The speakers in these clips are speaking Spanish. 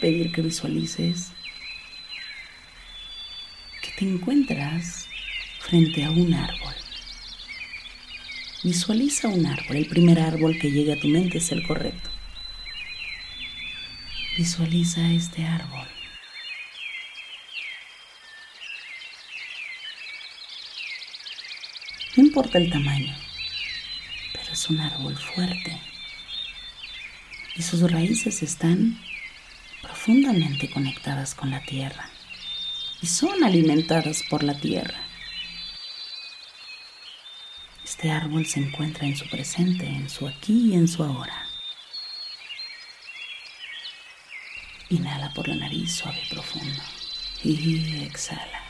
Pedir que visualices que te encuentras frente a un árbol. Visualiza un árbol. El primer árbol que llegue a tu mente es el correcto. Visualiza este árbol. No importa el tamaño, pero es un árbol fuerte. Y sus raíces están profundamente conectadas con la tierra y son alimentadas por la tierra. Este árbol se encuentra en su presente, en su aquí y en su ahora. Inhala por la nariz suave y profundo y exhala.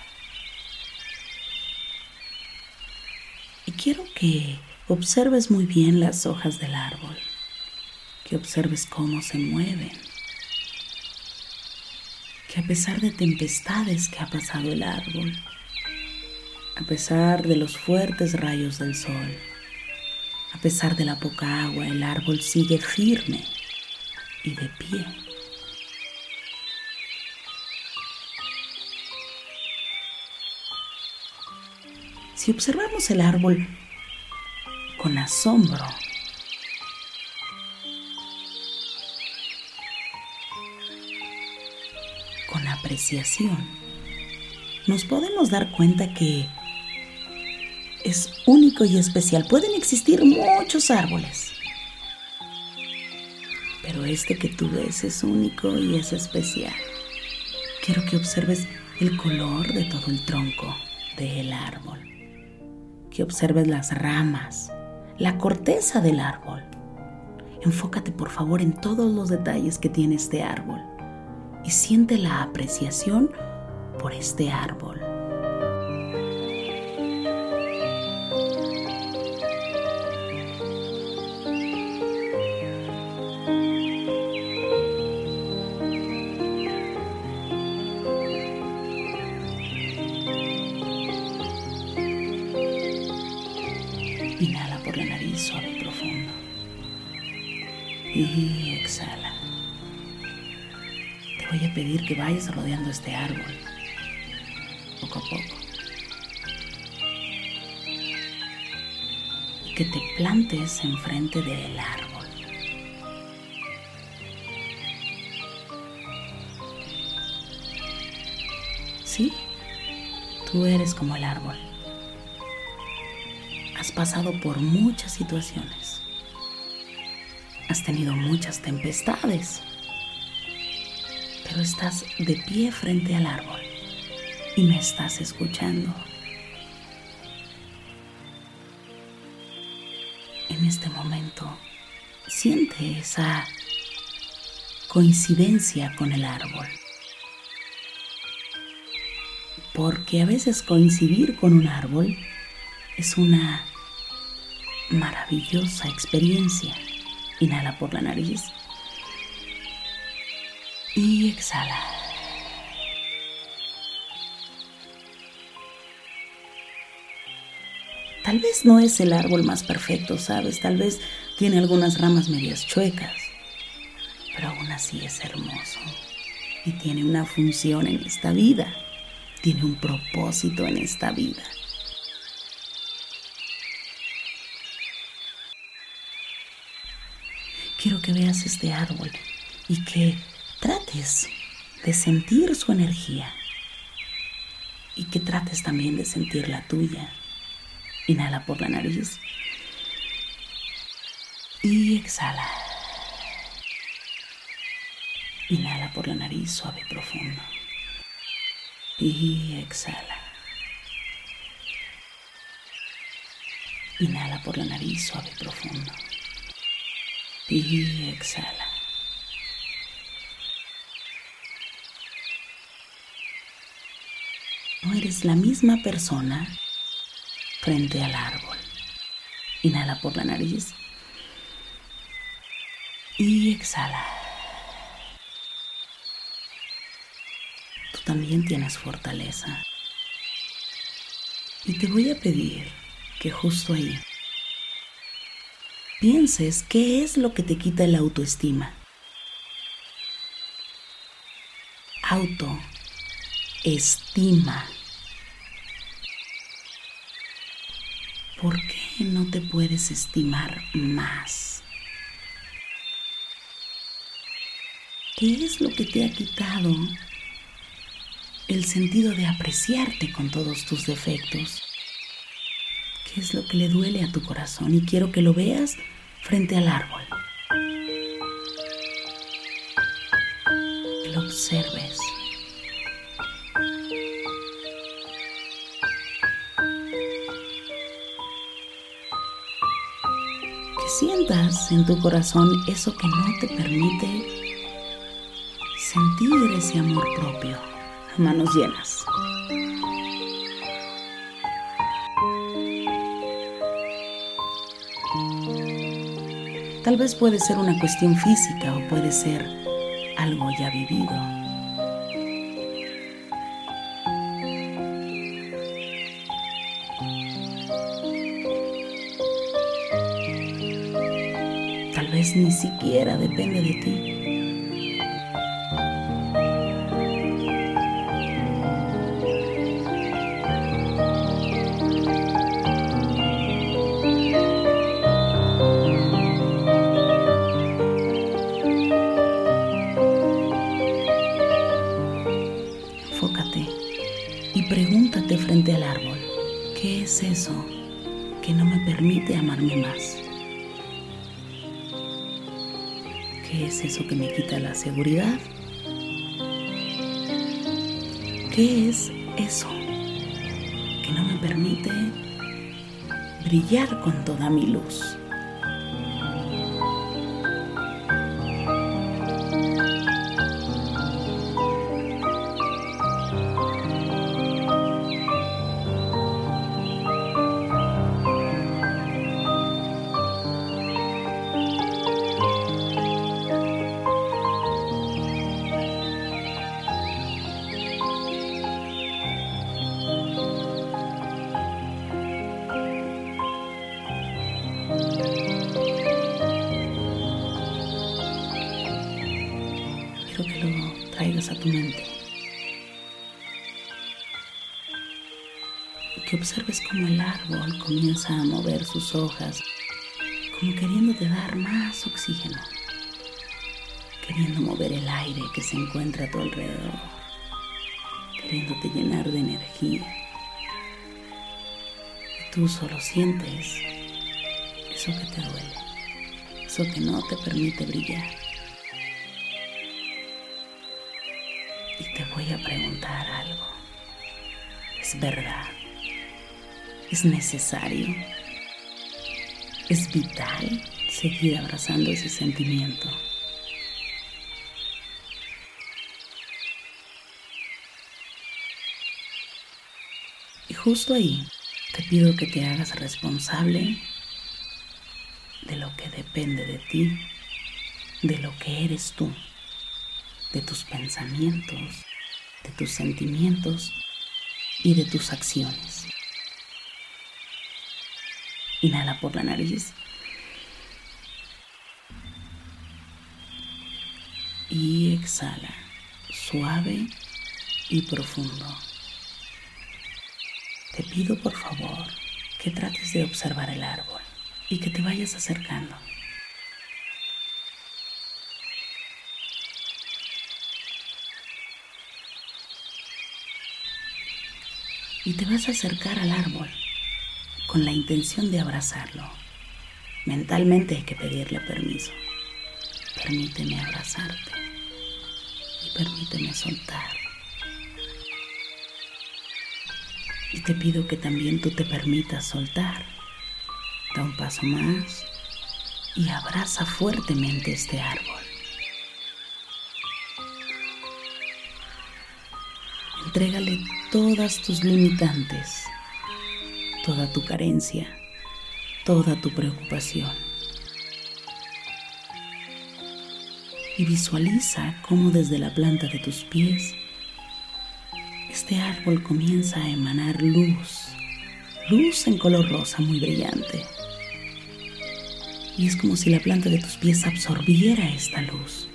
Y quiero que observes muy bien las hojas del árbol, que observes cómo se mueven, que a pesar de tempestades que ha pasado el árbol, a pesar de los fuertes rayos del sol, a pesar de la poca agua, el árbol sigue firme y de pie. Si observamos el árbol con asombro, apreciación, nos podemos dar cuenta que es único y especial. Pueden existir muchos árboles, pero este que tú ves es único y es especial. Quiero que observes el color de todo el tronco del árbol, que observes las ramas, la corteza del árbol. Enfócate por favor en todos los detalles que tiene este árbol y siente la apreciación por este árbol. Pedir que vayas rodeando este árbol poco a poco. Que te plantes enfrente del árbol. Sí, tú eres como el árbol. Has pasado por muchas situaciones. Has tenido muchas tempestades. Pero estás de pie frente al árbol y me estás escuchando. En este momento, siente esa coincidencia con el árbol porque a veces coincidir con un árbol es una maravillosa experiencia. Inhala por la nariz y exhala. Tal vez no es el árbol más perfecto, ¿sabes? Tal vez tiene algunas ramas medias chuecas, pero aún así es hermoso y tiene una función en esta vida tiene un propósito en esta vida. Quiero que veas este árbol y que trates de sentir su energía y que trates también de sentir la tuya. Inhala por la nariz y exhala. Inhala por la nariz suave y profundo y exhala. Inhala por la nariz suave y profundo. Y exhala. No eres la misma persona frente al árbol. Inhala por la nariz. Y exhala. también tienes fortaleza. Y te voy a pedir que justo ahí pienses qué es lo que te quita la autoestima. Autoestima. ¿Por qué no te puedes estimar más? ¿Qué es lo que te ha quitado el sentido de apreciarte con todos tus defectos. ¿Qué es lo que le duele a tu corazón? Y quiero que lo veas frente al árbol. Que lo observes. En tu corazón eso que no te permite sentir ese amor propio manos llenas. Tal vez puede ser una cuestión física o puede ser algo ya vivido. Vez ni siquiera depende de ti. Permite brillar con toda mi luz? Que lo traigas a tu mente. Que observes cómo el árbol comienza a mover sus hojas, como queriéndote dar más oxígeno, queriendo mover el aire que se encuentra a tu alrededor, queriéndote llenar de energía. Y tú solo sientes eso que te duele, eso que no te permite brillar. Y te voy a preguntar algo. ¿Es verdad? ¿Es necesario? ¿Es vital seguir abrazando ese sentimiento? Y justo ahí te pido que te hagas responsable de lo que depende de ti, de lo que eres tú, de tus pensamientos, de tus sentimientos y de tus acciones. Inhala por la nariz. Y exhala, suave y profundo. Te pido por favor que trates de observar el árbol y que te vayas acercando. Y te vas a acercar al árbol con la intención de abrazarlo. Mentalmente hay que pedirle permiso. Permíteme abrazarte y permíteme soltar. Y te pido que también tú te permitas soltar. Da un paso más y abraza fuertemente este árbol. Entrégale todas tus limitantes, toda tu carencia, toda tu preocupación. Y visualiza cómo desde la planta de tus pies este árbol comienza a emanar luz, luz en color rosa muy brillante. Y es como si la planta de tus pies absorbiera esta luz.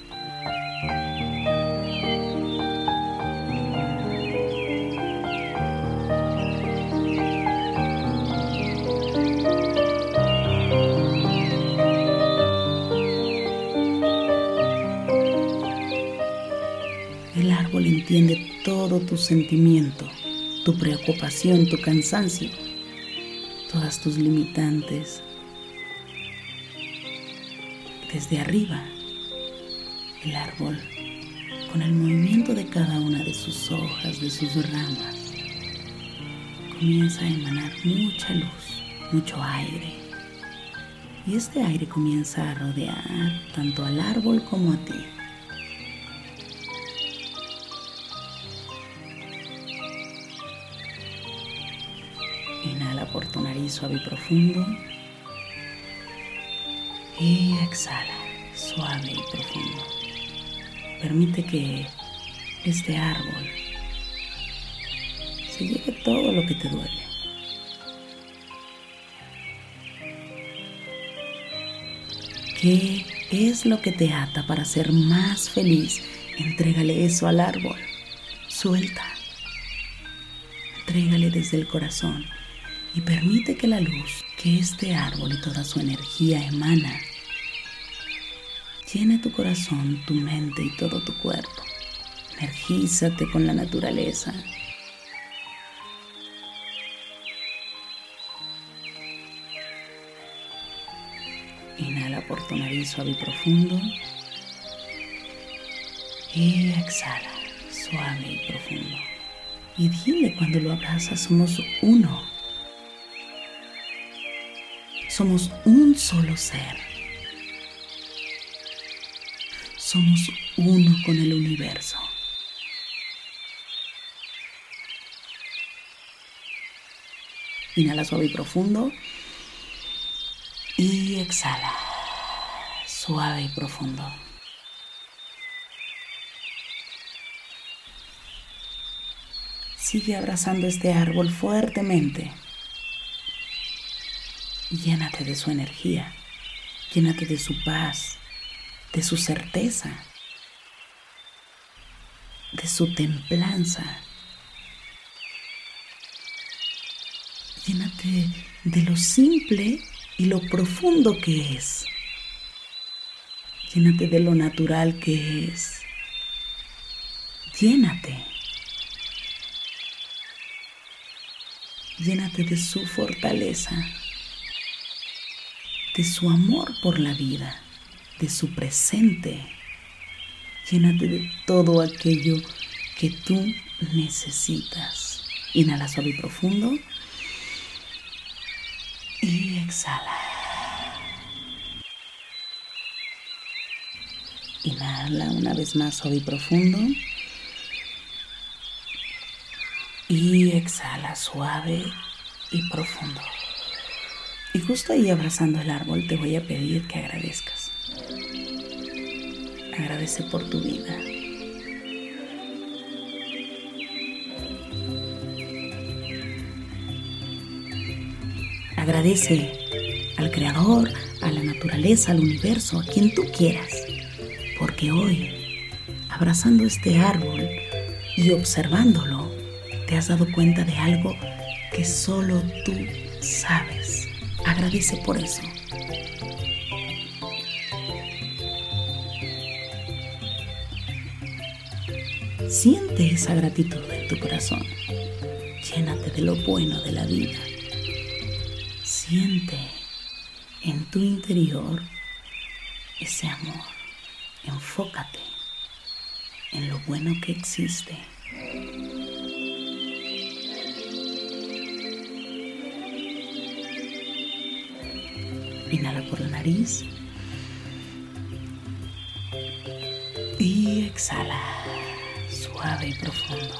Entiende todo tu sentimiento, tu preocupación, tu cansancio, todas tus limitantes. Desde arriba, el árbol, con el movimiento de cada una de sus hojas, de sus ramas, comienza a emanar mucha luz, mucho aire. Y este aire comienza a rodear tanto al árbol como a ti. Por tu nariz suave y profundo. Y exhala suave y profundo. Permite que este árbol se lleve todo lo que te duele. ¿Qué es lo que te ata para ser más feliz? Entrégale eso al árbol. Suelta. Entrégale desde el corazón y permite que la luz que este árbol y toda su energía emana llene tu corazón, tu mente y todo tu cuerpo. Energízate con la naturaleza. Inhala por tu nariz suave y profundo. Y exhala suave y profundo. Y dile cuando lo abrazas, somos uno. Somos un solo ser. Somos uno con el universo. Inhala suave y profundo. Y exhala. Suave y profundo. Sigue abrazando este árbol fuertemente. Llénate de su energía, llénate de su paz, de su certeza, de su templanza. Llénate de lo simple y lo profundo que es. Llénate de lo natural que es. Llénate. Llénate de su fortaleza, de su amor por la vida, de su presente. Llénate de todo aquello que tú necesitas. Inhala suave y profundo. Y exhala. Inhala una vez más suave y profundo. Y exhala suave y profundo. Y justo ahí abrazando el árbol te voy a pedir que agradezcas. Agradece por tu vida. Agradece al Creador, a la naturaleza, al universo, a quien tú quieras. Porque hoy, abrazando este árbol y observándolo, te has dado cuenta de algo que solo tú sabes. Agradece por eso. Siente esa gratitud en tu corazón. Llénate de lo bueno de la vida. Siente en tu interior ese amor. Enfócate en lo bueno que existe. Inhala por la nariz. Y exhala, suave y profundo.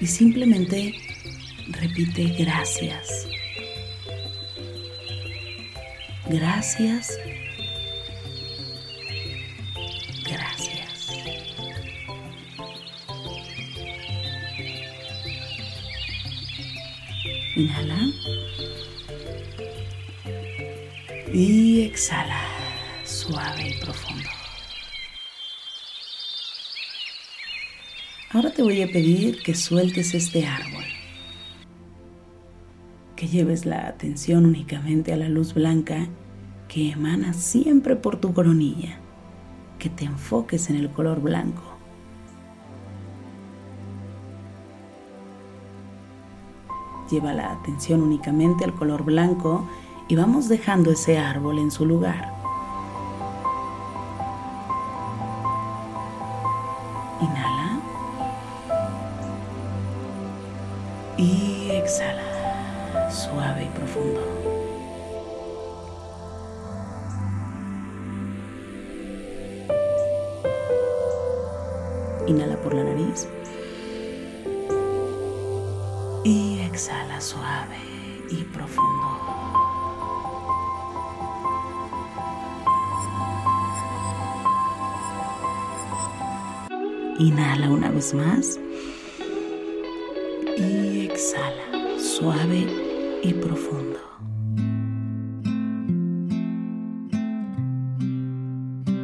Y simplemente repite gracias. Gracias. Gracias. Inhala. Y exhala, suave y profundo. Ahora te voy a pedir que sueltes este árbol, que lleves la atención únicamente a la luz blanca que emana siempre por tu coronilla, que te enfoques en el color blanco. Lleva la atención únicamente al color blanco y vamos dejando ese árbol en su lugar. Inhala. Y exhala, suave y profundo. Inhala por la nariz. Y exhala suave y profundo. Inhala una vez más. Y exhala, suave y profundo.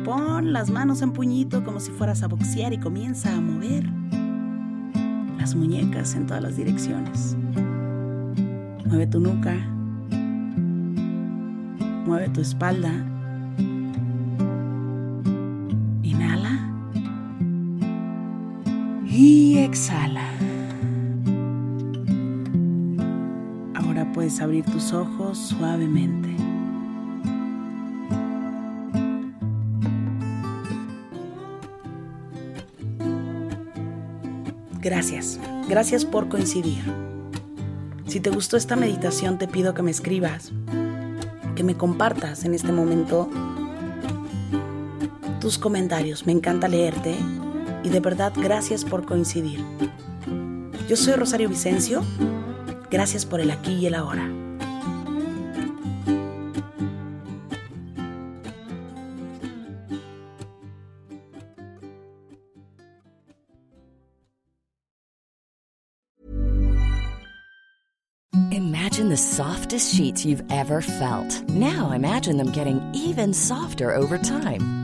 Pon las manos en puñito como si fueras a boxear y comienza a mover las muñecas en todas las direcciones. Mueve tu nuca. Mueve tu espalda. Exhala. Ahora puedes abrir tus ojos suavemente. Gracias, gracias por coincidir. Si te gustó esta meditación te pido que me escribas, que me compartas en este momento tus comentarios. Me encanta leerte y de verdad gracias por coincidir. Yo soy Rosario Vicencio. Gracias por el aquí y el ahora. Imagine the softest sheets you've ever felt. Now imagine them getting even softer over time.